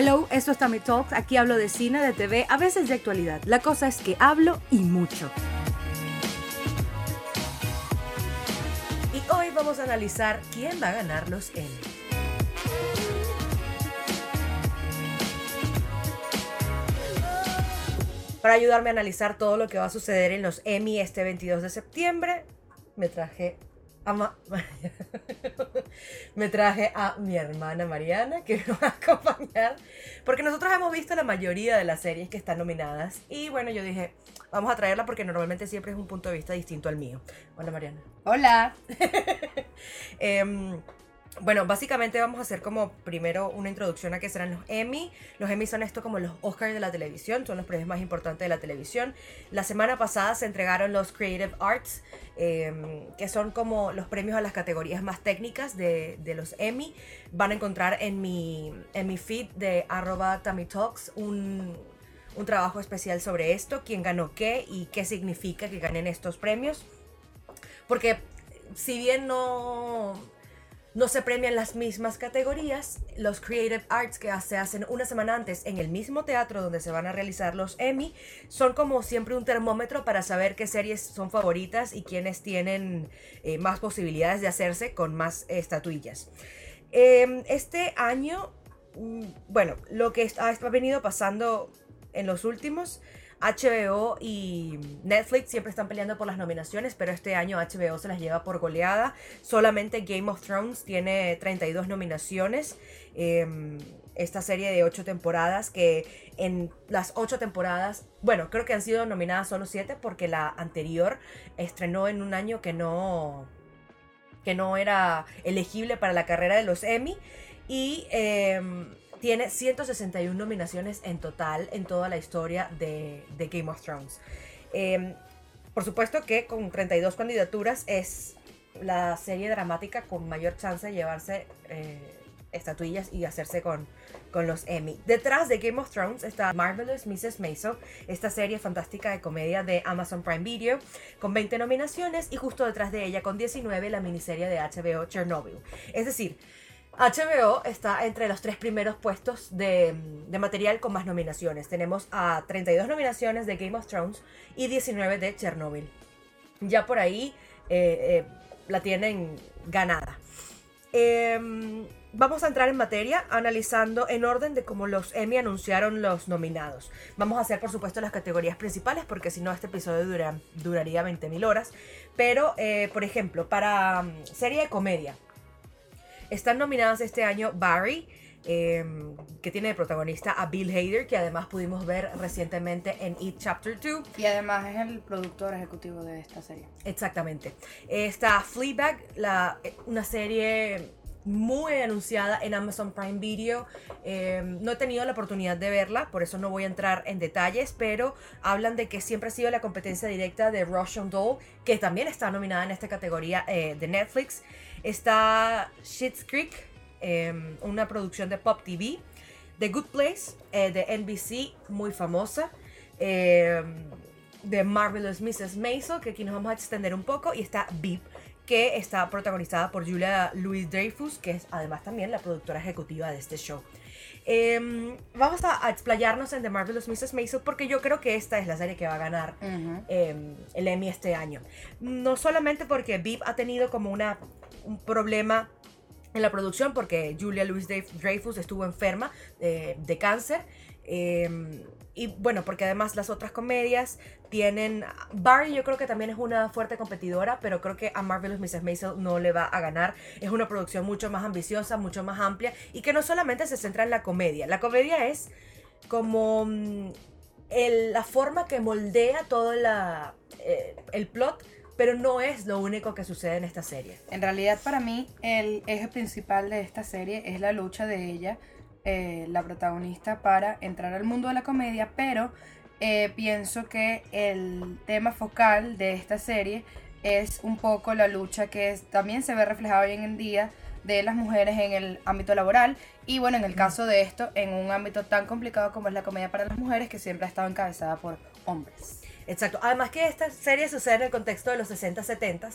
Hello, esto es Tammy Talks. Aquí hablo de cine, de TV, a veces de actualidad. La cosa es que hablo y mucho. Y hoy vamos a analizar quién va a ganar los Emmy. Para ayudarme a analizar todo lo que va a suceder en los Emmy este 22 de septiembre, me traje me traje a mi hermana Mariana que me va a acompañar porque nosotros hemos visto la mayoría de las series que están nominadas y bueno yo dije vamos a traerla porque normalmente siempre es un punto de vista distinto al mío. Hola Mariana. Hola. Eh, bueno, básicamente vamos a hacer como primero una introducción a qué serán los Emmy. Los Emmy son esto como los Oscars de la televisión, son los premios más importantes de la televisión. La semana pasada se entregaron los Creative Arts, em, que son como los premios a las categorías más técnicas de, los Emmy. Van a encontrar en mi, en mi feed de arroba Talks un, un trabajo especial sobre esto, quién ganó qué y qué significa que ganen estos premios. Porque si bien no no se premian las mismas categorías. Los Creative Arts que se hacen una semana antes en el mismo teatro donde se van a realizar los Emmy son como siempre un termómetro para saber qué series son favoritas y quiénes tienen eh, más posibilidades de hacerse con más estatuillas. Em, este año, mm, bueno, lo que ha venido pasando en los últimos HBO y Netflix siempre están peleando por las nominaciones, pero este año HBO se las lleva por goleada. Solamente Game of Thrones tiene 32 nominaciones. Em, esta serie de 8 temporadas que en las 8 temporadas, bueno, creo que han sido nominadas solo 7 porque la anterior estrenó en un año que no que no era elegible para la carrera de los Emmy y em, tiene 161 nominaciones en total en toda la historia de, Game of Thrones. Em, por supuesto que con 32 candidaturas es la serie dramática con mayor chance de llevarse eh, estatuillas y hacerse con, con los Emmy. Detrás de Game of Thrones está Marvelous Mrs. Maisel, esta serie fantástica de comedia de Amazon Prime Video, con 20 nominaciones y justo detrás de ella con 19 la miniserie de HBO Chernobyl. Es decir, HBO está entre los tres primeros puestos de, material con más nominaciones. Tenemos a 32 nominaciones de Game of Thrones y 19 de Chernobyl. Ya por ahí eh, eh, la tienen ganada. Em, vamos a entrar en materia analizando en orden de cómo los Emmy anunciaron los nominados. Vamos a hacer por supuesto las categorías principales porque si no este episodio duraría 20.000 horas. Pero eh, por ejemplo, para mm, serie de comedia están nominadas este año Barry, em, que tiene de protagonista a Bill Hader, que además pudimos ver recientemente en It Chapter 2. Y además es el productor ejecutivo de esta serie. Exactamente. Está Fleabag, la, eh, una serie muy anunciada en Amazon Prime Video. Em, no he tenido la oportunidad de verla, por eso no voy a entrar en detalles, pero hablan de que siempre ha sido la competencia directa de Russian Doll, que también está nominada en esta categoría eh, de Netflix. Está Shit's Creek, em, una producción de Pop TV. The Good Place, eh, de NBC, muy famosa. Em, de Marvelous Mrs. Maisel, que aquí nos vamos a extender un poco. Y está Beep, que está protagonizada por Julia Louis Dreyfus, que es además también la productora ejecutiva de este show. Em, vamos a, explayarnos en The Marvelous Mrs. Maisel porque yo creo que esta es la serie que va a ganar el Emmy este año. No solamente porque Beep ha tenido como una un problema en la producción porque Julia Louis Dreyfus estuvo enferma eh, de cáncer. Y bueno, porque además las otras comedias tienen... Barry yo creo que también es una fuerte competidora, pero creo que a Marvelous Mrs. Maisel no le va a ganar. Es una producción mucho más ambiciosa, mucho más amplia y que no solamente se centra en la comedia. La comedia es como mm, la forma que moldea todo la, eh, el plot pero no es lo único que sucede en esta serie. En realidad para mí el eje principal de esta serie es la lucha de ella, eh, la protagonista, para entrar al mundo de la comedia, pero eh, pienso que el tema focal de esta serie es un poco la lucha que también se ve reflejada hoy en día de las mujeres en el ámbito laboral y bueno, en el caso de esto, en un ámbito tan complicado como es la comedia para las mujeres que siempre ha estado encabezada por hombres. Exacto. Además que esta serie sucede en el contexto de los 60, 70,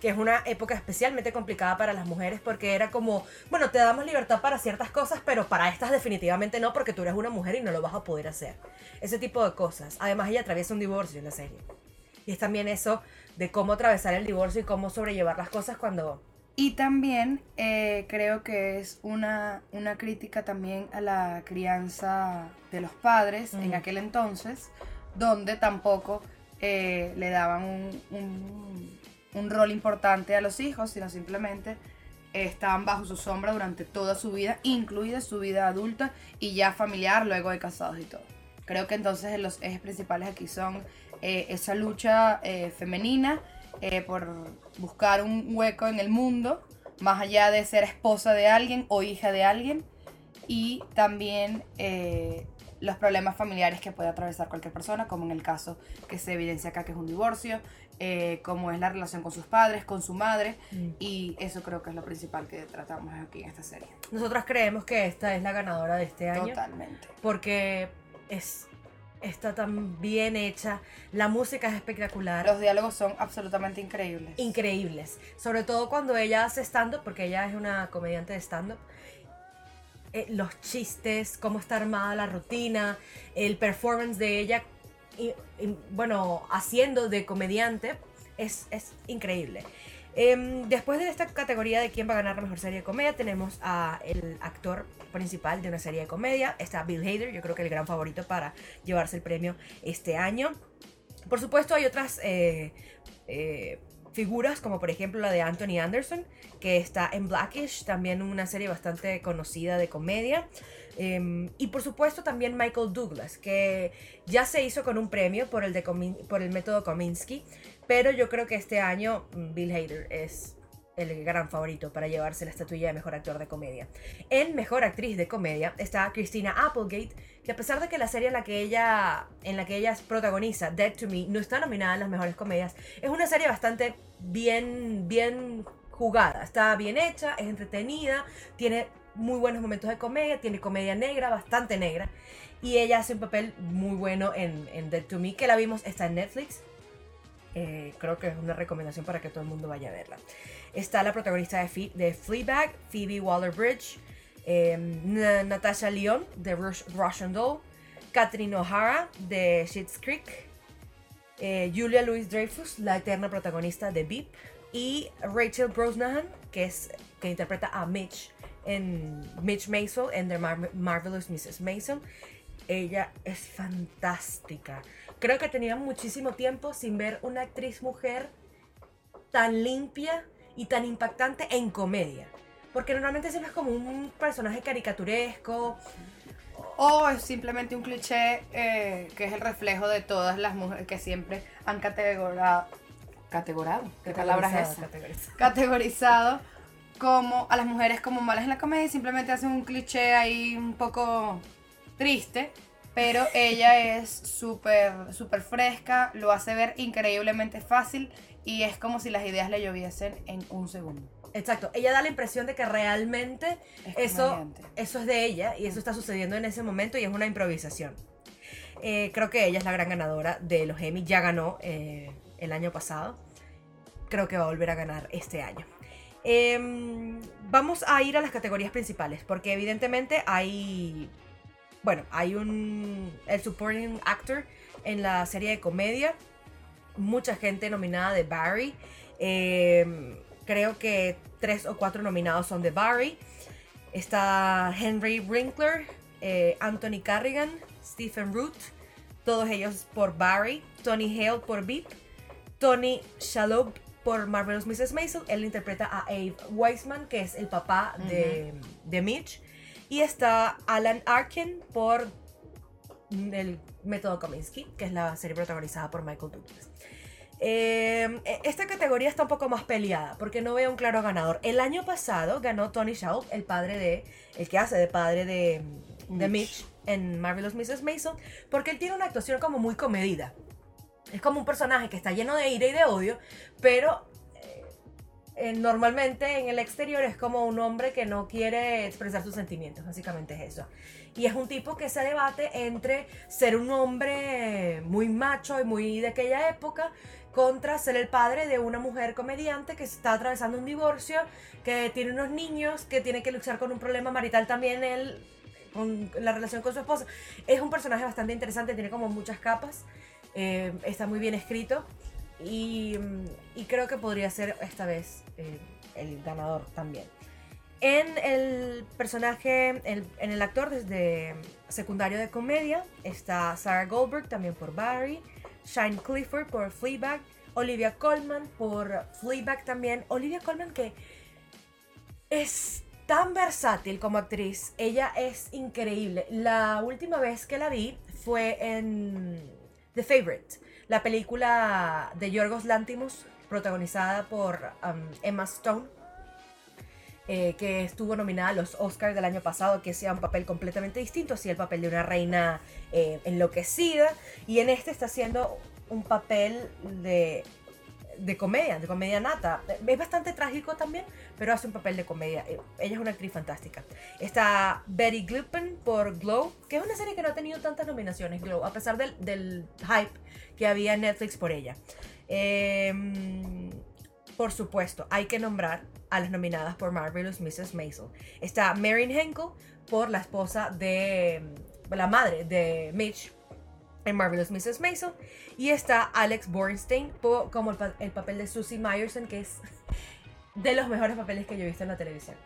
que es una época especialmente complicada para las mujeres porque era como, bueno, te damos libertad para ciertas cosas, pero para estas definitivamente no porque tú eres una mujer y no lo vas a poder hacer. Ese tipo de cosas. Además ella atraviesa un divorcio en la serie. Y es también eso de cómo atravesar el divorcio y cómo sobrellevar las cosas cuando... Y también eh, creo que es una, una crítica también a la crianza de los padres en aquel entonces, donde tampoco eh, le daban un, rol importante a los hijos, sino simplemente eh, estaban bajo su sombra durante toda su vida, incluida su vida adulta y ya familiar, luego de casados y todo. Creo que entonces los ejes principales aquí son eh, esa lucha femenina por buscar un hueco en el mundo, más allá de ser esposa de alguien o hija de alguien, y también los problemas familiares que puede atravesar cualquier persona, como en el caso que se evidencia acá, que es un divorcio, eh, como es la relación con sus padres, con su madre, y eso creo que es lo principal que tratamos aquí en esta serie. Nosotros creemos que esta es la ganadora de este año. Totalmente. Porque es, está tan bien hecha. La música es espectacular. Los diálogos son absolutamente increíbles. increíbles. Sobre todo cuando ella hace stand-up, porque ella es una comediante de stand-up. Eh, los chistes, cómo está armada la rutina, el performance de ella, y, bueno, haciendo de comediante, es, es increíble. Em, después de esta categoría de quién va a ganar la mejor serie de comedia, tenemos a el actor principal de una serie de comedia. Está Bill Hader, yo creo que el gran favorito para llevarse el premio este año. Por supuesto, hay otras eh, eh, figuras, como por ejemplo la de Anthony Anderson, que está en Blackish, también una serie bastante conocida de comedia. Eh, y por supuesto también Michael Douglas, que ya se hizo con un premio por el, de Komin- por el método Kominsky, pero yo creo que este año mm, Bill Hader es el gran favorito para llevarse la estatuilla de mejor actor de comedia. En mejor actriz de comedia está Christina Applegate, que a pesar de que la serie en la que ella en la que ella protagoniza, Dead to Me, no está nominada en las mejores comedias, es una serie bastante bien bien jugada, está bien hecha, es entretenida, tiene muy buenos momentos de comedia, tiene comedia negra, bastante negra, y ella hace un papel muy bueno en, Dead to Me, que la vimos, está en Netflix. Eh, creo que es una recomendación para que todo el mundo vaya a verla. Está la protagonista de, Fleabag, Phoebe Waller-Bridge, Na- Natasha Lyon de Rush, Russian Doll, Catherine O'Hara de Schitt's Creek, eh, Julia Louis-Dreyfus, la eterna protagonista de Beep, y Rachel Brosnahan, que es que interpreta a Mitch en Mitch Mason en The Mar- Marvelous Mrs. Mason. Ella es fantástica. Creo que tenía muchísimo tiempo sin ver una actriz mujer tan limpia y tan impactante en comedia. Porque normalmente siempre es como un personaje caricaturesco. O es simplemente un cliché eh, que es el reflejo de todas las mujeres que siempre han categorado. ¿Categorado? ¿Qué palabra es esa? Categorizado. Categorizado como a las mujeres como malas en la comedia y simplemente hacen un cliché ahí un poco triste. Pero ella es súper, súper fresca, lo hace ver increíblemente fácil y es como si las ideas le lloviesen en un segundo. Exacto. Ella da la impresión de que realmente Es eso, eso es de ella y eso está sucediendo en ese momento y es una improvisación. Eh, creo que ella es la gran ganadora de los Emmy. Ya ganó eh, el año pasado. Creo que va a volver a ganar este año. Em, vamos a ir a las categorías principales porque evidentemente hay, bueno, hay un el supporting actor en la serie de comedia. Mucha gente nominada de Barry. Em, creo que tres o cuatro nominados son de Barry. Está Henry Winkler, eh, Anthony Carrigan, Stephen Root, todos ellos por Barry, Tony Hale por Beep, Tony Shalhoub por Marvelous Mrs. Maisel, él interpreta a Abe Weisman, que es el papá de, de Mitch, y está Alan Arkin por el método Kominsky, que es la serie protagonizada por Michael Douglas. Eh, esta categoría está un poco más peleada porque no veo un claro ganador. El año pasado ganó Tony Shalhoub, el padre de, el que hace de padre de, de Mitch en Marvelous Mrs. Mason, porque él tiene una actuación como muy comedida. Es como un personaje que está lleno de ira y de odio, pero eh, normalmente en el exterior es como un hombre que no quiere expresar sus sentimientos, básicamente es eso. Y es un tipo que se debate entre ser un hombre muy macho y muy de aquella época contra ser el padre de una mujer comediante que está atravesando un divorcio, que tiene unos niños, que tiene que luchar con un problema marital también él con la relación con su esposa. Es un personaje bastante interesante, tiene como muchas capas, eh, está muy bien escrito y, creo que podría ser esta vez eh, el ganador también. En el personaje, en, en el actor desde secundario de comedia está Sarah Goldberg, también por Barry. Shine Clifford por Fleabag, Olivia Colman por Fleabag también. Olivia Colman que es tan versátil como actriz, ella es increíble. La última vez que la vi fue en The Favorite, la película de Yorgos Lantimos, protagonizada por um, Emma Stone. Eh, que estuvo nominada a los Oscars del año pasado, que sea un papel completamente distinto, así el papel de una reina eh, enloquecida, y en este está haciendo un papel de, de comedia, de comedia nata. Es bastante trágico también, pero hace un papel de comedia. Eh, ella es una actriz fantástica. Está Betty Gluppen por Glow, que es una serie que no ha tenido tantas nominaciones, Glow, a pesar del, del hype que había en Netflix por ella. Eh, por supuesto, hay que nombrar a las nominadas por Marvelous Mrs. Maisel. Está Marin Henkel por la esposa de la madre de Mitch en Marvelous Mrs. Maisel. Y está Alex Bornstein como el, papel de Susie Myerson, que es de los mejores papeles que yo he visto en la televisión.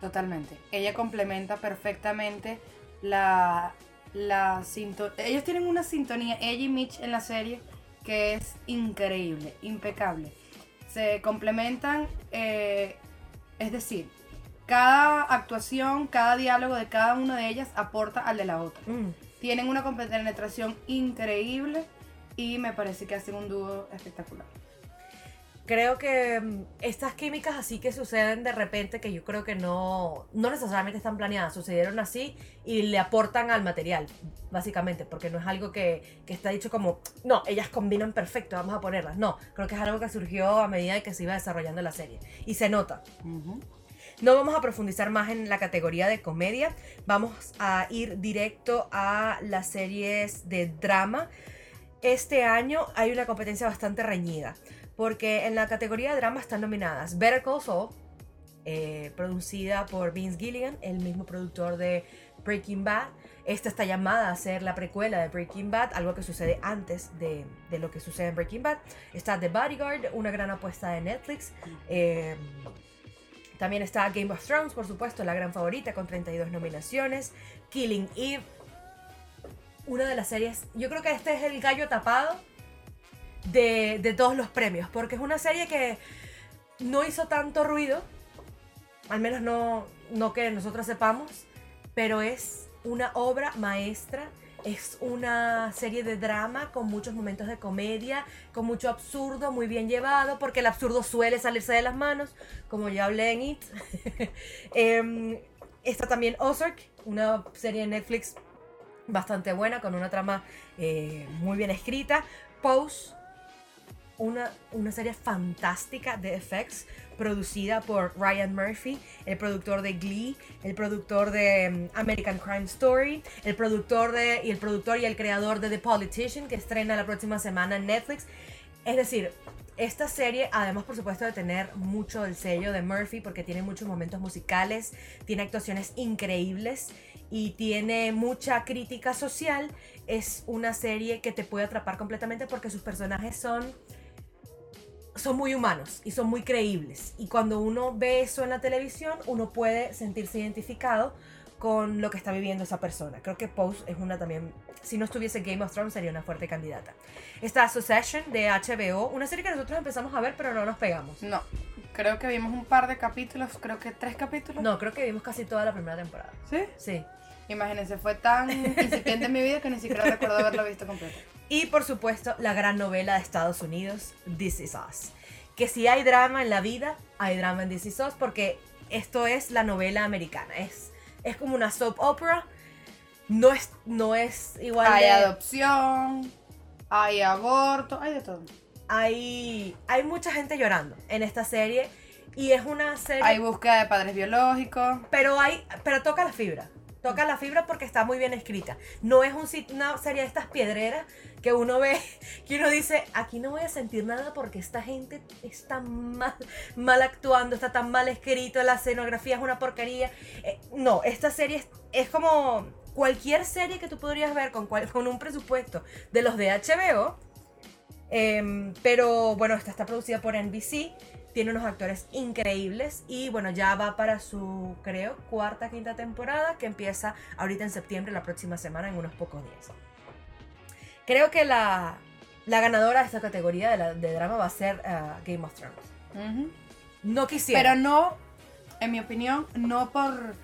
Totalmente. Ella complementa perfectamente la, la sintonía. Ellos tienen una sintonía, ella y Mitch en la serie, que es increíble, impecable se complementan, eh, es decir, cada actuación, cada diálogo de cada una de ellas aporta al de la otra. Mm. Tienen una compenetración increíble y me parece que hacen un dúo espectacular creo que mm, estas químicas así que suceden de repente, que yo creo que no, no necesariamente están planeadas, sucedieron así y le aportan al material, básicamente, porque no es algo que, que está dicho como, no, ellas combinan perfecto, vamos a ponerlas. No, creo que es algo que surgió a medida que se iba desarrollando la serie y se nota. No vamos a profundizar más en la categoría de comedia, vamos a ir directo a las series de drama. Este año hay una competencia bastante reñida porque en la categoría de drama están nominadas Better Call Saul, eh, producida por Vince Gilligan, el mismo productor de Breaking Bad. Esta está llamada a ser la precuela de Breaking Bad, algo que sucede antes de, lo que sucede en Breaking Bad. Está The Bodyguard, una gran apuesta de Netflix. Eh, también está Game of Thrones, por supuesto, la gran favorita, con 32 nominaciones. Killing Eve, una de las series. Yo creo que este es el gallo tapado de, todos los premios, porque es una serie que no hizo tanto ruido, al menos no, no que nosotros sepamos, pero es una obra maestra. Es una serie de drama con muchos momentos de comedia, con mucho absurdo, muy bien llevado, porque el absurdo suele salirse de las manos, como ya hablé en It. Em, está también Ozark, una serie de Netflix bastante buena, con una trama eh, muy bien escrita. Pose, una, una serie fantástica de effects producida por Ryan Murphy, el productor de Glee, el productor de mm, American Crime Story, el productor de y el productor y el creador de The Politician que estrena la próxima semana en Netflix. Es decir, esta serie, además por supuesto de tener mucho el sello de Murphy, porque tiene muchos momentos musicales, tiene actuaciones increíbles y tiene mucha crítica social, es una serie que te puede atrapar completamente porque sus personajes son son muy humanos y son muy creíbles. Y cuando uno ve eso en la televisión, uno puede sentirse identificado con lo que está viviendo esa persona. Creo que Pose es una también, si no estuviese Game of Thrones, sería una fuerte candidata. Está Succession de HBO, una serie que nosotros empezamos a ver, pero no nos pegamos. No, creo que vimos un par de capítulos, creo que tres capítulos. No, creo que vimos casi toda la primera temporada. ¿Sí? Sí. Imagínense, fue tan incipiente en mi vida que ni siquiera recuerdo haberlo visto completo. Y por supuesto, la gran novela de Estados Unidos, This Is Us. Que si hay drama en la vida, hay drama en This Is Us, porque esto es la novela americana. Es, es como una soap opera. No es, no es igual. Hay adopción, hay aborto, hay de todo. Hay, hay mucha gente llorando en esta serie. Y es una serie... Hay búsqueda de padres biológicos. Pero hay, pero toca la fibra. Toca la fibra porque está muy bien escrita. No es un, una serie de estas piedreras que uno ve, que uno dice, aquí no voy a sentir nada porque esta gente está mal, mal actuando, está tan mal escrito, la escenografía es una porquería. Eh, no, esta serie es, es como cualquier serie que tú podrías ver con, cual- con un presupuesto de los de HBO. Em, pero bueno, esta está producida por NBC. Tiene unos actores increíbles y bueno, ya va para su, creo, cuarta, quinta temporada que empieza ahorita en septiembre, la próxima semana, en unos pocos días. Creo que la, la ganadora de esta categoría de, la- de drama va a ser ah, Game of Thrones. No quisiera. Pero no, en mi opinión, no por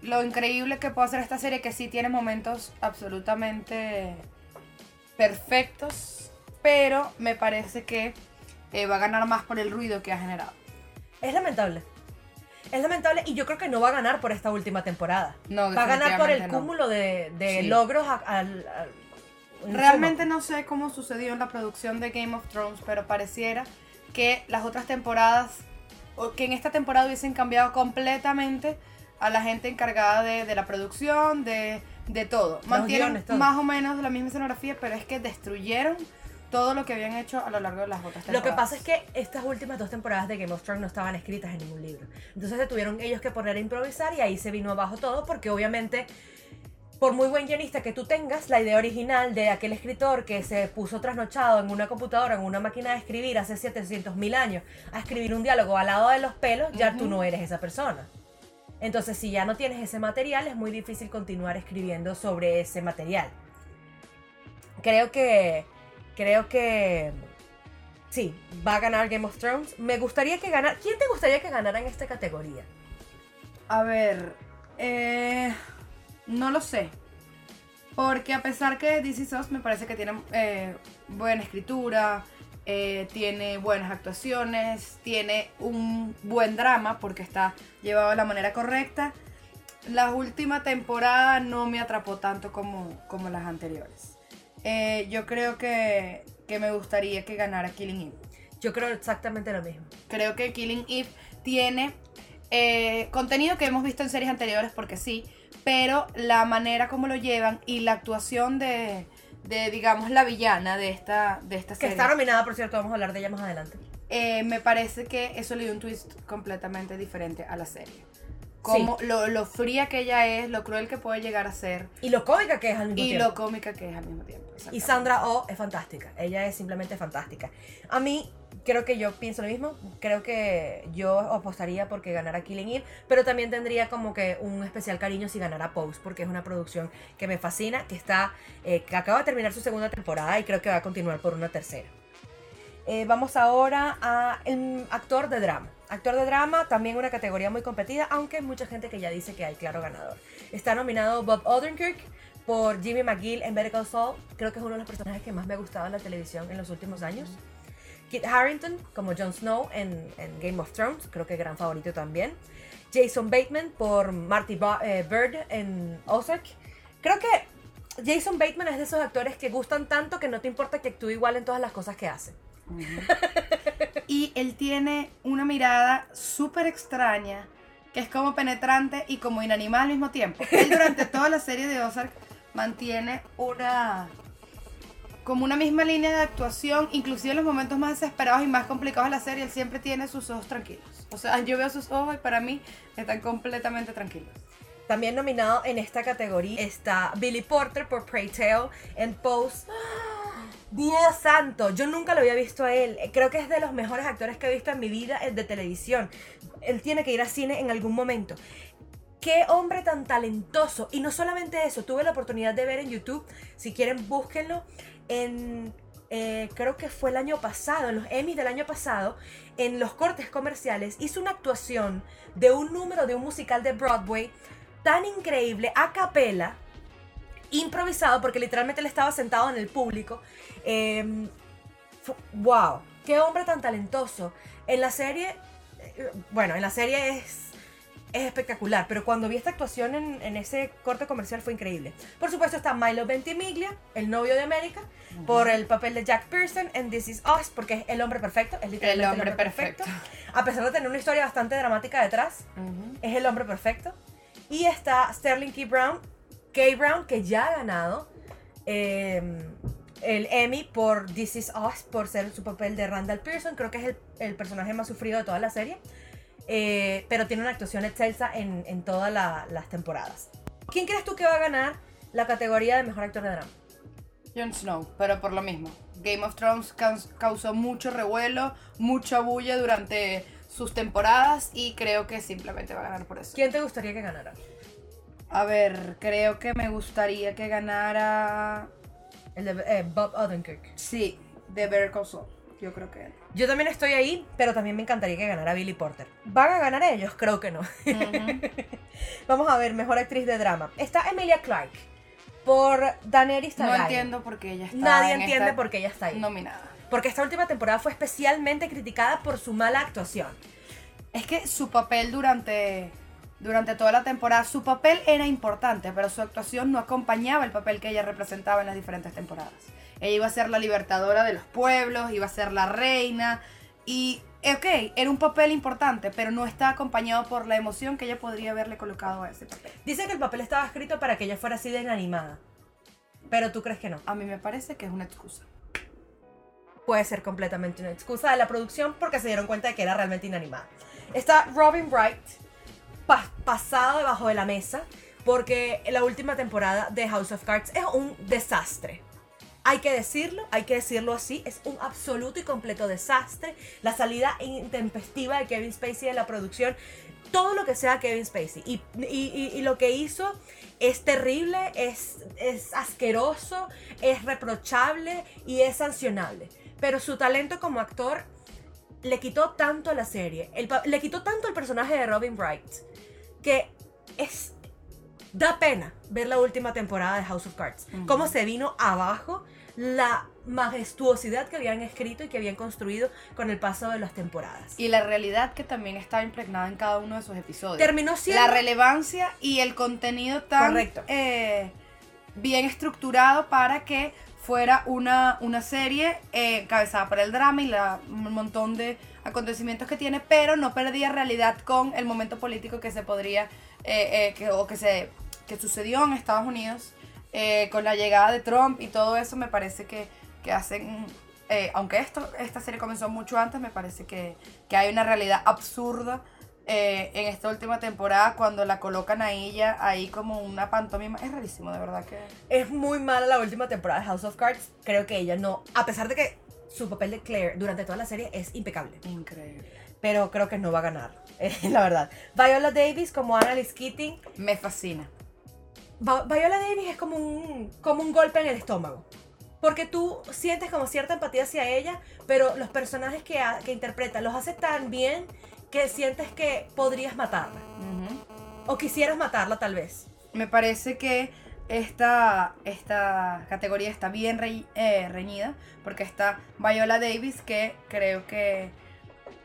lo increíble que puede ser esta serie, que sí tiene momentos absolutamente perfectos, pero me parece que eh, va a ganar más por el ruido que ha generado. Es lamentable. Es lamentable y yo creo que no va a ganar por esta última temporada. No, va a ganar por el no. cúmulo de, de Sí. logros a- Realmente suma. no sé cómo sucedió en la producción de Game of Thrones, pero pareciera que las otras temporadas, o que en esta temporada hubiesen cambiado completamente a la gente encargada de, de la producción, de, de todo. Mantienen guiones, todo. más o menos la misma escenografía, pero es que destruyeron todo lo que habían hecho a lo largo de las otras temporadas. Lo que pasa es que estas últimas dos temporadas de Game of Thrones no estaban escritas en ningún libro. Entonces se tuvieron ellos que poner a improvisar y ahí se vino abajo todo porque obviamente por muy buen guionista que tú tengas, la idea original de aquel escritor que se puso trasnochado en una computadora, en una máquina de escribir hace 700 mil años, a escribir un diálogo al lado de los pelos, ya tú no eres esa persona. Entonces, si ya no tienes ese material, es muy difícil continuar escribiendo sobre ese material. Creo que. Creo que. Sí, va a ganar Game of Thrones. Me gustaría que ganara. ¿Quién te gustaría que ganara en esta categoría? A ver, eh, no lo sé. Porque a pesar que DC Sos me parece que tiene eh, buena escritura, eh, tiene buenas actuaciones, tiene un buen drama porque está llevado de la manera correcta, la última temporada no me atrapó tanto como, como las anteriores. Eh, yo creo que, que me gustaría que ganara Killing Eve. Yo creo exactamente lo mismo. Creo que Killing Eve tiene eh, contenido que hemos visto en series anteriores, porque sí, pero la manera como lo llevan y la actuación de, de digamos, la villana de esta, de esta Que serie, está nominada, por cierto, vamos a hablar de ella más adelante. eh, me parece que eso le dio un twist completamente diferente a la serie. Como lo, lo fría que ella es, lo cruel que puede llegar a ser Y lo cómica que es al mismo y tiempo. lo cómica que es al mismo tiempo. Y. Sandra Oh es fantástica. Ella es simplemente fantástica. A mí, creo que yo pienso lo mismo. Creo que yo apostaría porque ganara Killing Eve. Pero también tendría como que un especial cariño si ganara Pose. Porque es una producción que me fascina. Que está. eh, que acaba de terminar su segunda temporada. Y creo que va a continuar por una tercera. Eh, vamos ahora a el actor de drama. Actor de drama, también una categoría muy competida, aunque hay mucha gente que ya dice que hay claro ganador. Está nominado Bob Odenkirk por Jimmy McGill en Better Call Saul. Creo que es uno de los personajes que más me ha gustado en la televisión en los últimos años. Kit Harrington como Jon Snow en, Game of Thrones, creo que gran favorito también. Jason Bateman por Marty eh, Bird en Ozark. Creo que Jason Bateman es de esos actores que gustan tanto que no te importa que actúe igual en todas las cosas que hace. Y él tiene una mirada súper extraña, que es como penetrante y como inanimada al mismo tiempo. Él durante toda la serie de Ozark mantiene una como una misma línea de actuación, inclusive en los momentos más desesperados y más complicados de la serie, él siempre tiene sus ojos tranquilos. O sea, yo veo sus ojos y para mí están completamente tranquilos. También nominado en esta categoría está Billy Porter por Pray Tale en Pose. Dios santo, yo nunca lo había visto a él. Creo que es de los mejores actores que he visto en mi vida eh, de televisión. Él tiene que ir al cine en algún momento. Qué hombre tan talentoso. Y no solamente eso, tuve la oportunidad de ver en YouTube. Si quieren, búsquenlo. En, eh, creo que fue el año pasado, en los Emmys del año pasado, en los cortes comerciales, hizo una actuación de un número de un musical de Broadway tan increíble, a capela, improvisado, porque literalmente él estaba sentado en el público. Eh, wow, qué hombre tan talentoso. En la serie, eh, bueno, en la serie es es espectacular, pero cuando vi esta actuación en, en ese corte comercial fue increíble. Por supuesto está Milo Ventimiglia, el novio de América, por el papel de Jack Pearson en This Is Us, porque es el hombre perfecto, es literalmente El hombre perfecto. A pesar de tener una historia bastante dramática detrás, es el hombre perfecto. Y está Sterling K. Brown, K. Brown, que ya ha ganado eh, el Emmy por This Is Us, por ser su papel de Randall Pearson. Creo que es el, el personaje más sufrido de toda la serie. Eh, pero tiene una actuación excelsa en, en todas la- las temporadas. ¿Quién crees tú que va a ganar la categoría de mejor actor de drama? Jon Snow, pero por lo mismo. Game of Thrones caus- causó mucho revuelo, mucha bulla durante sus temporadas y creo que simplemente va a ganar por eso. ¿Quién te gustaría que ganara? A ver, creo que me gustaría que ganara. El de eh, Bob Odenkirk. Sí, de Better Call Saul. Yo creo que él. Yo también estoy ahí, pero también me encantaría que ganara Billy Porter. ¿Van a ganar ellos? Creo que no. Vamos a ver, mejor actriz de drama. Está Emilia Clarke por Daenerys No Targaryen. entiendo por qué ella está. Nadie en entiende por qué ella está ahí. Nominada. Porque esta última temporada fue especialmente criticada por su mala actuación. Es que su papel durante, durante toda la temporada, su papel era importante, pero su actuación no acompañaba el papel que ella representaba en las diferentes temporadas. Ella iba a ser la libertadora de los pueblos, iba a ser la reina, y eh, ok, era un papel importante, pero no está acompañado por la emoción que ella podría haberle colocado a ese papel. Dice que el papel estaba escrito para que ella fuera así de inanimada. Pero tú crees que no. A mí me parece que es una excusa. Puede ser completamente una excusa de la producción porque se dieron cuenta de que era realmente inanimada. Está Robin Wright pa- pasado debajo de la mesa porque la última temporada de House of Cards es un desastre. Hay que decirlo, hay que decirlo así, es un absoluto y completo desastre. La salida intempestiva de Kevin Spacey de la producción, todo lo que sea Kevin Spacey. Y, y- lo que hizo es terrible, es, es asqueroso, es reprochable y es sancionable. Pero su talento como actor le quitó tanto a la serie, el le quitó tanto al personaje de Robin Wright, que es... Da pena ver la última temporada de House of Cards. Cómo se vino abajo la majestuosidad que habían escrito y que habían construido con el paso de las temporadas. Y la realidad que también está impregnada en cada uno de sus episodios. Terminó siendo... la relevancia y el contenido tan Correcto. eh, bien estructurado para que fuera una, una serie eh, encabezada por el drama y la, un montón de acontecimientos que tiene, pero no perdía realidad con el momento político que se podría, eh, eh, que, o que, se, que sucedió en Estados Unidos eh, con la llegada de Trump y todo eso, me parece que, que hacen... eh, aunque esto, esta serie comenzó mucho antes, me parece que, que hay una realidad absurda eh, en esta última temporada cuando la colocan a ella ahí como una pantomima. Es rarísimo, de verdad que... Es muy mala la última temporada de House of Cards. Creo que ella no... A pesar de que su papel de Claire durante toda la serie es impecable. Increíble. Pero creo que no va a ganar. eh, la verdad. Viola Davis como Annalise Keating. Me fascina. Viola Davis es como un, como un golpe en el estómago. Porque tú sientes como cierta empatía hacia ella, pero los personajes que, ha- que interpreta los hace tan bien que sientes que podrías matarla. O quisieras matarla tal vez. Me parece que esta, esta categoría está bien re- eh, reñida porque está Viola Davis que creo que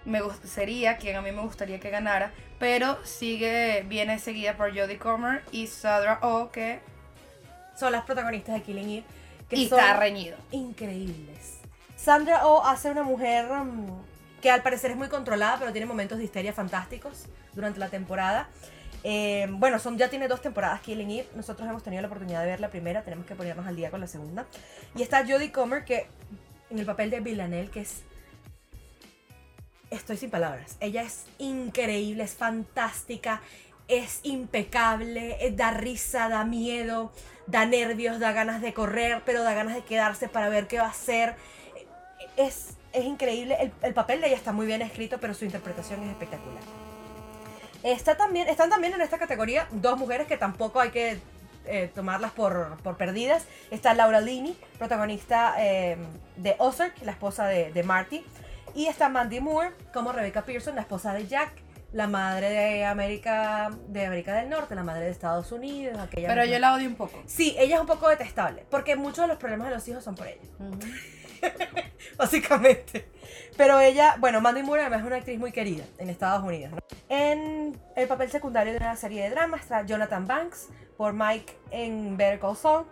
me sería quien a mí me gustaría que ganara, pero sigue, viene seguida por Jodie Comer y Sandra Oh que Son las protagonistas de Killing Eve. Que y son está reñido. increíbles. Sandra Oh hace una mujer mm, que al parecer es muy controlada, pero tiene momentos de histeria fantásticos durante la temporada. Eh, bueno, son, ya tiene dos temporadas Killing Eve. Nosotros hemos tenido la oportunidad de ver la primera, tenemos que ponernos al día con la segunda. Y está Jodie Comer, que en el papel de Villanelle, que es. Estoy sin palabras. Ella es increíble, es fantástica, es impecable, eh, da risa, da miedo, da nervios, da ganas de correr, pero da ganas de quedarse para ver qué va a hacer. Es, es increíble. El, el papel de ella está muy bien escrito, pero su interpretación es espectacular. Está también, están también en esta categoría dos mujeres que tampoco hay que eh, tomarlas por, por perdidas. Está Laura Linney, protagonista eh, de Ozark, la esposa de, de Marty. Y está Mandy Moore como Rebecca Pearson, la esposa de Jack, la madre de América, de América del Norte, la madre de Estados Unidos. Aquella Pero misma- yo la odio un poco. Sí, ella es un poco detestable, porque muchos de los problemas de los hijos son por ella. básicamente. Pero ella, bueno, Mandy Moore además es una actriz muy querida en Estados Unidos. ¿no? En el papel secundario de una serie de drama está Jonathan Banks por Mike en Better Call Saul.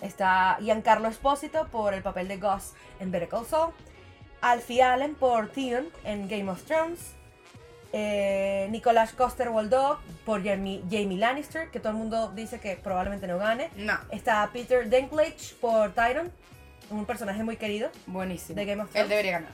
Está Giancarlo Espósito por el papel de Gus en Better Call Saul. Alfie Allen por Theon en Game of Thrones. Eh, Nicolás Coster Waldau por Jamie, Jamie Lannister, que todo el mundo dice que probablemente no gane. No. Está Peter Dinklage por Tyron, un personaje muy querido. Buenísimo. De Game of Él Thrones. debería ganar.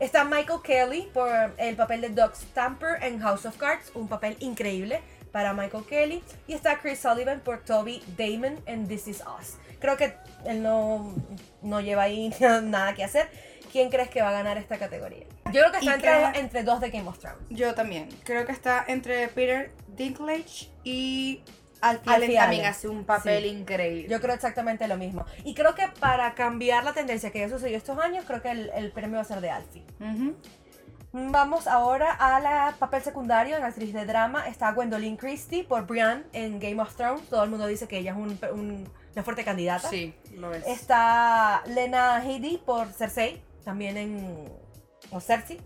Está Michael Kelly por el papel de Doug Stamper en House of Cards, un papel increíble para Michael Kelly. Y está Chris Sullivan por Toby Damon en This Is Us. Creo que él no, no lleva ahí nada que hacer. ¿Quién crees que va a ganar esta categoría? Yo creo que está entre, creo- entre dos de Game of Thrones. Yo también. Creo que está entre Peter Dinklage y Alfie también hace un papel Sí. increíble. Yo creo exactamente lo mismo. Y creo que para cambiar la tendencia que ya sucedió estos años, creo que el, el premio va a ser de Alfie. Vamos ahora a la papel secundario en actriz de drama. Está Gwendolyn Christie por Brienne en Game of Thrones. Todo el mundo dice que ella es un- un- una fuerte candidata. Sí, lo es. Está Lena Headey por Cersei, también en. o Cersei,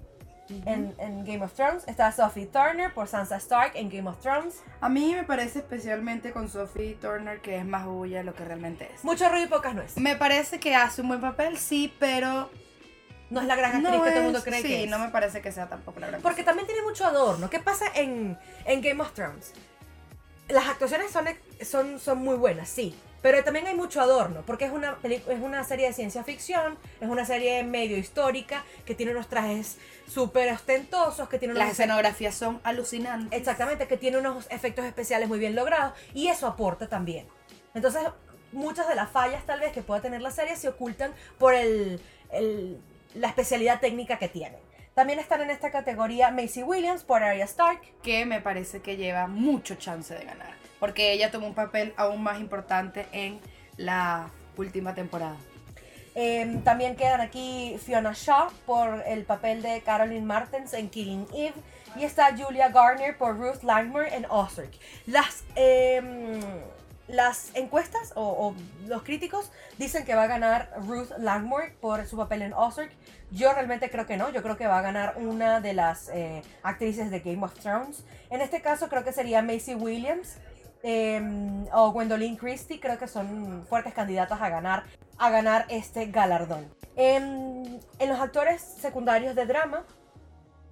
en, en Game of Thrones. Está Sophie Turner por Sansa Stark en Game of Thrones. A mí me parece especialmente con Sophie Turner que es más bulla de lo que realmente es. Mucho ruido y pocas nueces. Me parece que hace un buen papel, sí, pero No es la gran actriz no que todo el mundo cree sí, que es. no me parece que sea tampoco la gran Porque también tiene mucho adorno. ¿Qué pasa en, en Game of Thrones? Las actuaciones son, son, son muy buenas, sí. Pero también hay mucho adorno, porque es una, es una serie de ciencia ficción, es una serie medio histórica, que tiene unos trajes súper ostentosos, que tiene unos Las escenografías son alucinantes. Exactamente, que tiene unos efectos especiales muy bien logrados, y eso aporta también. Entonces, muchas de las fallas tal vez que pueda tener la serie se ocultan por el, el- la especialidad técnica que tienen. También están en esta categoría Macy Williams por Arya Stark, que me parece que lleva mucho chance de ganar. Porque ella tomó un papel aún más importante en la última temporada. Eh, también quedan aquí Fiona Shaw por el papel de Caroline Martens en Killing Eve. Y está Julia Garner por Ruth Langmore en Ozark. Las, eh, las encuestas o, o los críticos dicen que va a ganar Ruth Langmore por su papel en Ozark. Yo realmente creo que no. Yo creo que va a ganar una de las eh, actrices de Game of Thrones. En este caso creo que sería Macy Williams eh, o Gwendolyn Christie. Creo que son fuertes candidatas a ganar a ganar este galardón. En, en los actores secundarios de drama,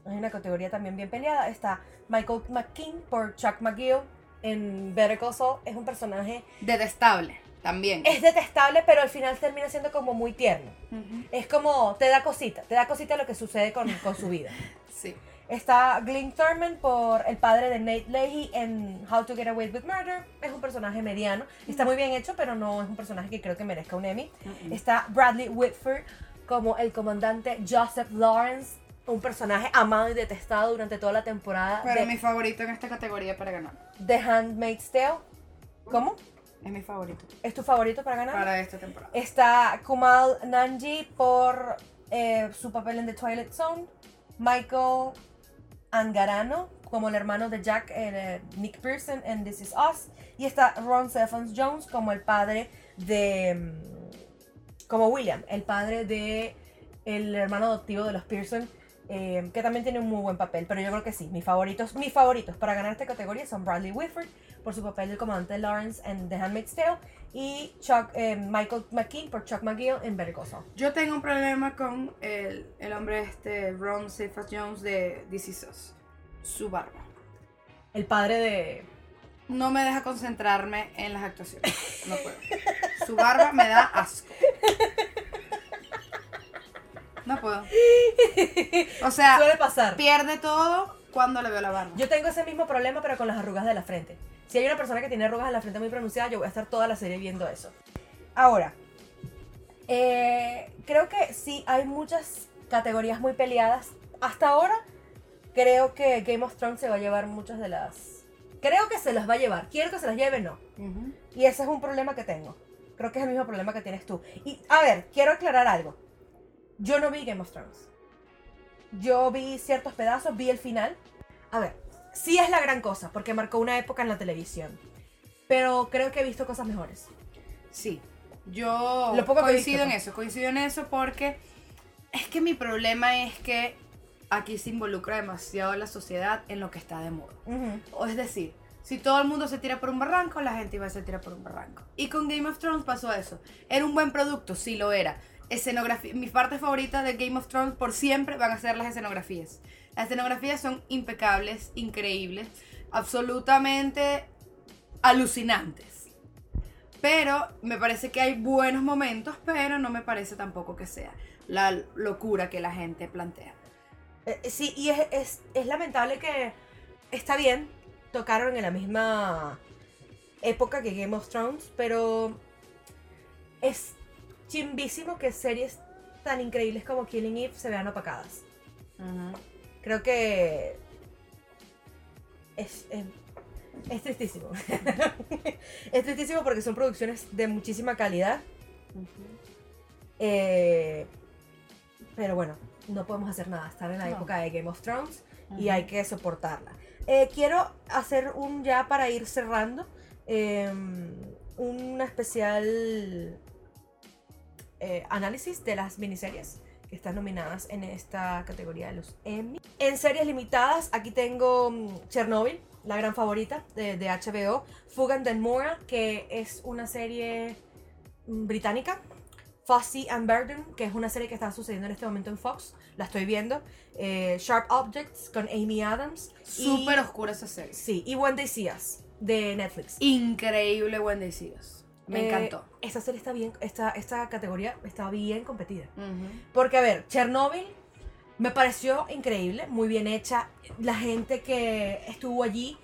hay una categoría también bien peleada, está Michael McKean por Chuck McGill en Better Call Saul. Es un personaje, Detestable, también. es detestable, pero al final termina siendo como muy tierno. Ujú. Es como, te da cosita, te da cosita lo que sucede con, con su vida. Sí. Está Glenn Thurman por el padre de Nate Leahy en How to Get Away with Murder. Es un personaje mediano. Está muy bien hecho, pero no es un personaje que creo que merezca un Emmy. Está Bradley Whitford como el comandante Joseph Lawrence. Un personaje amado y detestado durante toda la temporada Pero de mi favorito en esta categoría para ganar. The Handmaid's Tale. ¿Cómo? Es mi favorito ¿Es tu favorito para ganar? para esta temporada. Está Kumal Nanji por eh, su papel en The Twilight Zone. Michael Angarano como el hermano de Jack, eh, Nick Pearson en This Is Us. Y está Ron Stephens Jones como el padre de. mm, como William, el padre de el hermano adoptivo de los Pearson. eh, que también tiene un muy buen papel, pero yo creo que sí, mis favoritos, mis favoritos para ganar esta categoría son Bradley Whitford por su papel del comandante Lawrence en The Handmaid's Tale y Chuck, eh, Michael McKean por Chuck McGill en Saul. Yo tengo un problema con el, el hombre este, Ron Cephas Jones de This Is Us. Su barba. El padre de... No me deja concentrarme en las actuaciones. No puedo. Su barba me da asco. No puedo. O sea, Suele pasar. pierde todo cuando le veo la barba. Yo tengo ese mismo problema, pero con las arrugas de la frente. Si hay una persona que tiene arrugas en la frente muy pronunciadas, yo voy a estar toda la serie viendo eso. Ahora, eh, creo que sí hay muchas categorías muy peleadas. Hasta ahora, creo que Game of Thrones se va a llevar muchas de las... Creo que se las va a llevar. Quiero que se las lleve, no. Y ese es un problema que tengo. Creo que es el mismo problema que tienes tú. Y, a ver, quiero aclarar algo. Yo no vi Game of Thrones. Yo vi ciertos pedazos, vi el final. A ver, sí es la gran cosa, porque marcó una época en la televisión. Pero creo que he visto cosas mejores. Sí. Yo Lo poco coincido visto, en eso, coincido en eso porque Es que mi problema es que aquí se involucra demasiado la sociedad en lo que está de moda. O es decir, si todo el mundo se tira por un barranco, la gente iba a se tira por un barranco. Y con Game of Thrones pasó eso. Era un buen producto, sí lo era. Escenografía, mis partes favoritas de Game of Thrones por siempre van a ser las escenografías. Las escenografías son impecables, increíbles, absolutamente alucinantes. Pero me parece que hay buenos momentos, pero no me parece tampoco que sea la locura que la gente plantea. Eh, sí, y es, es, es lamentable que está bien, tocaron en la misma época que Game of Thrones, pero es chimbísimo que series tan increíbles como Killing Eve se vean opacadas. Creo que es, es, tristísimo. es tristísimo porque son producciones de muchísima calidad. Eh, pero bueno, no podemos hacer nada. Estar en la época de Game of Thrones y hay que soportarla. Eh, quiero hacer un ya para ir cerrando. Em, un especial eh, análisis de las miniseries que están nominadas en esta categoría de los Emmy. En series limitadas, aquí tengo mm, Chernobyl, la gran favorita de, de HBO. Fugan and Mora, que es una serie mm, británica Fussy and Burden, que es una serie que está sucediendo en este momento en Fox. La estoy viendo. Eh, Sharp Objects con Amy Adams. Súper oscura esa serie. Sí, y See Us de Netflix. Increíble See Us. Me eh, encantó. Esta serie está bien, esta, esta categoría está bien competida. Porque, a ver, Chernobyl me pareció increíble, muy bien hecha. La gente que estuvo allí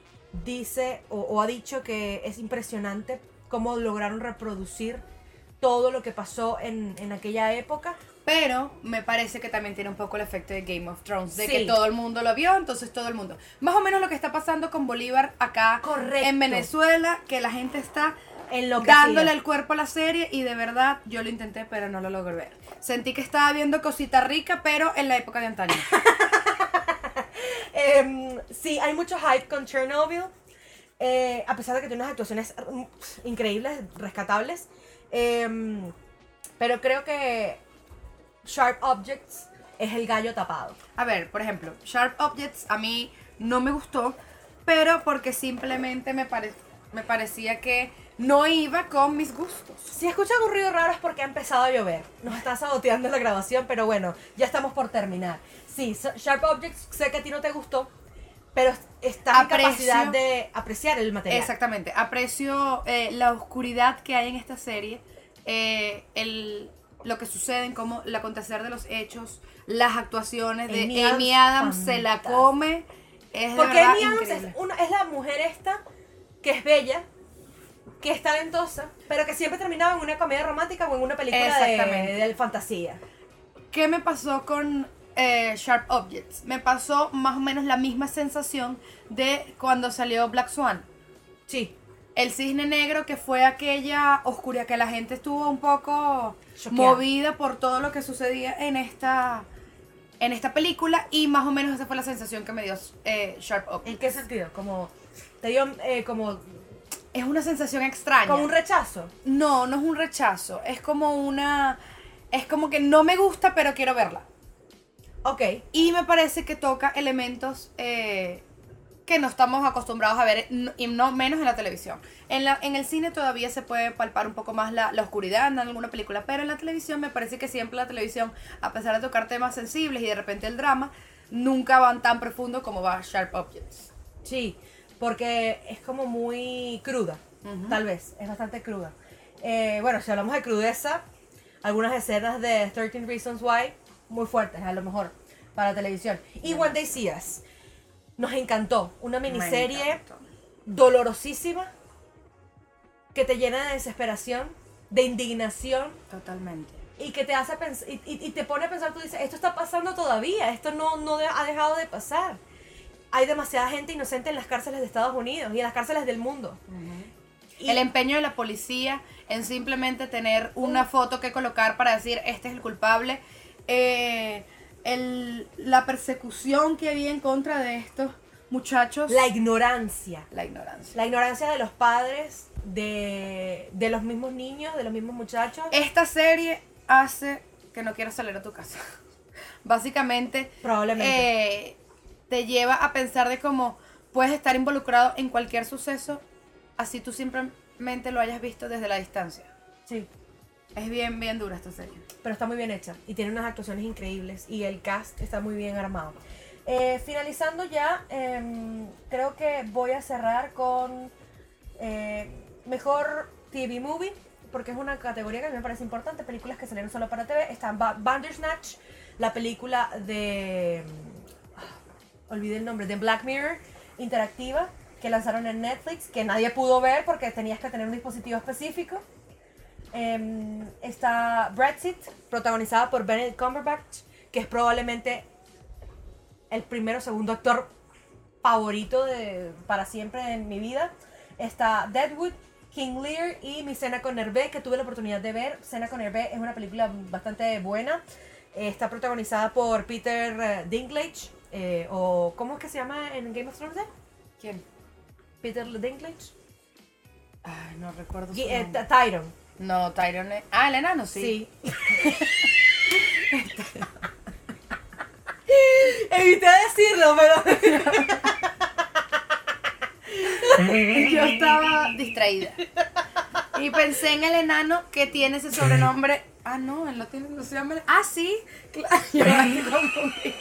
dice o ha dicho que es impresionante cómo lograron reproducir todo lo que pasó en, aquella época. Pero me parece que también tiene un poco el efecto de Game of Thrones, de que todo el mundo lo vio, entonces todo el mundo. Más o menos lo que está pasando con Bolívar acá en Venezuela, que la gente está dándole el cuerpo a la serie y de verdad yo lo intenté, pero no lo logré ver. Sentí que estaba viendo cosita rica, pero en la época de antaño. Em, sí, hay mucho hype con Chernobyl. Eh, a pesar de que tiene unas actuaciones mm, increíbles, rescatables. Em, pero creo que Sharp Objects es el gallo tapado. A ver, por ejemplo, Sharp Objects a mí no me gustó, pero porque simplemente me, me parecía que no iba con mis gustos. Si escuchan un ruido raro es porque ha empezado a llover. Nos está saboteando la grabación, pero bueno, ya estamos por terminar. Sí, Sharp Objects, sé que a ti no te gustó, pero está en capacidad de apreciar el material. Exactamente, aprecio eh, la oscuridad que hay en esta serie, eh, el, lo que sucede en cómo el acontecer de los hechos, las actuaciones de Amy, Adams, se la come. Es Porque Amy Adams es, una, es la mujer esta que es bella, que es talentosa, pero que siempre terminaba en una comedia romántica o en una película de, de fantasía. ¿Qué me pasó con eh, Sharp Objects. Me pasó más o menos la misma sensación de cuando salió Black Swan. Sí. El cisne negro que fue aquella oscuridad que la gente estuvo un poco movida por todo lo que sucedía en esta en esta película y más o menos esa fue la sensación que me dio eh, Sharp Objects. ¿En qué sentido? Como te dio eh, como es una sensación extraña. ¿Como un rechazo? No, no es un rechazo. Es como una. Es como que no me gusta, pero quiero verla. Ok. Y me parece que toca elementos eh, que no estamos acostumbrados a ver, y no menos en la televisión. En, la, en el cine todavía se puede palpar un poco más la, oscuridad en alguna película, pero en la televisión me parece que siempre la televisión, a pesar de tocar temas sensibles y de repente el drama, nunca van tan profundo como va Sharp Objects. Sí, porque es como muy cruda, tal vez, es bastante cruda. Eh, bueno, si hablamos de crudeza, algunas escenas de 13 Reasons Why muy fuertes, a lo mejor, para televisión. Y When They See Us, nos encantó. Una miniserie dolorosísima que te llena de desesperación, de indignación. Totalmente. Y que te hace pensar, y, te pone a pensar, tú dices, esto está pasando todavía, esto no, no ha dejado de pasar. Hay demasiada gente inocente en las cárceles de Estados Unidos y en las cárceles del mundo. el empeño de la policía en simplemente tener una foto que colocar para decir este es el culpable eh, el, la persecución que había en contra de estos muchachos. La ignorancia. La ignorancia. La ignorancia de los padres, de, de los mismos niños, de los mismos muchachos. Esta serie hace que no quieras salir a tu casa. básicamente Probablemente. eh, te lleva a pensar de cómo puedes estar involucrado en cualquier suceso, así tú simplemente lo hayas visto desde la distancia. Sí, Es bien, bien dura esta serie. pero está muy bien hecha y tiene unas actuaciones increíbles y el cast está muy bien armado. Eh, finalizando ya, em, creo que voy a cerrar con eh, mejor TV movie, porque es una categoría que a mí me parece importante, películas que salieron solo para TV. Está Ba- Bandersnatch, la película de... olvidé el nombre, de Black Mirror, interactiva, que lanzaron en Netflix, que nadie pudo ver porque tenías que tener un dispositivo específico. Em, está Brexit, protagonizada por Benedict Cumberbatch, que es probablemente el primero o segundo actor favorito de, para siempre en mi vida. Está Deadwood, King Lear y Mi Cena con Hervé, que tuve la oportunidad de ver. Cena con Hervé es una película bastante buena. Eh, está protagonizada por Peter eh, Dinklage, eh, o ¿cómo es que se llama en Game of Thrones? ¿Quién? Peter Dinklage. Ay, no recuerdo su eh, nombre. Tyron. No, Tyrone. Ah, el enano, sí. Sí. Evité decirlo, pero. Yo estaba distraída. Y pensé en el enano que tiene ese sobrenombre. Ah, no, él no tiene no se llama. Ah, sí. Claro. Yo la estoy confundida.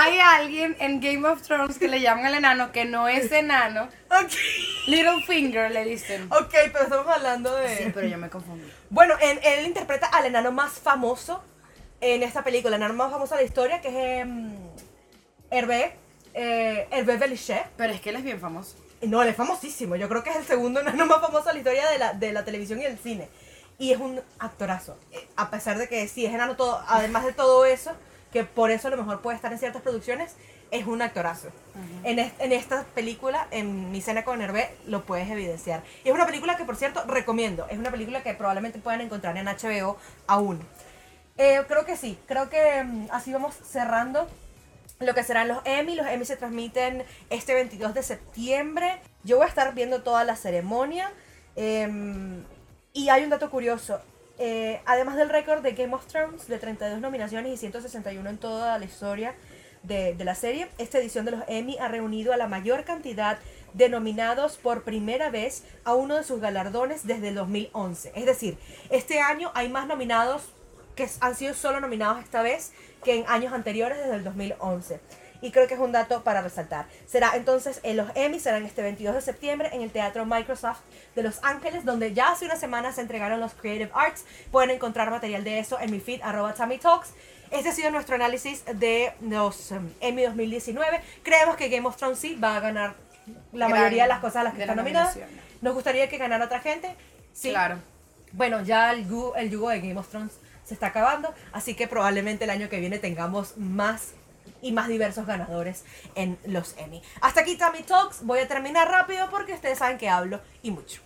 Hay alguien en Game of Thrones que le llaman al enano que no es enano. Ok. Littlefinger le dicen. Ok, pero estamos hablando de. Sí, pero yo me confundí. Bueno, él, él interpreta al enano más famoso en esta película, el enano más famoso de la historia, que es em, Hervé, eh, Hervé Belichet. Pero es que él es bien famoso. No, él es famosísimo. Yo creo que es el segundo enano más famoso de la historia de la, de la televisión y del cine. Y es un actorazo. Eh, A pesar de que sí es enano todo, además de todo eso, que por eso a lo mejor puede estar en ciertas producciones, es un actorazo. en, en esta película, en Mi cena con Hervé, lo puedes evidenciar. Y es una película que, por cierto, recomiendo. Es una película que probablemente puedan encontrar en HBO aún. Eh, creo que sí. Creo que mm, así vamos cerrando lo que serán los Emmy. Los Emmy se transmiten este 22 de septiembre. Yo voy a estar viendo toda la ceremonia. em, y hay un dato curioso. Eh, además del récord de Game of Thrones, de 32 nominaciones y 161 en toda la historia de, de la serie, esta edición de los Emmy ha reunido a la mayor cantidad de nominados por primera vez a uno de sus galardones desde el 2011. Es decir, este año hay más nominados que han sido solo nominados esta vez que en años anteriores desde el 2011. Y creo que es un dato para resaltar. Será entonces en los Emmy, serán este 22 de septiembre en el Teatro Microsoft de Los Ángeles, donde ya hace una semana se entregaron los Creative Arts. Pueden encontrar material de eso en mi feed, arroba Tammy Talks. Este ha sido nuestro análisis de los um, Emmy 2019. Creemos que Game of Thrones sí va a ganar la Gran- mayoría de las cosas a las que nominadas. nominaciones. Nos gustaría que ganara otra gente. Sí, Claro. bueno, ya el el yugo de Game of Thrones se está acabando, así que probablemente el año que viene tengamos más y más diversos ganadores en los Emmy. Hasta aquí Tammy Talks, voy a terminar rápido porque ustedes saben que hablo y mucho.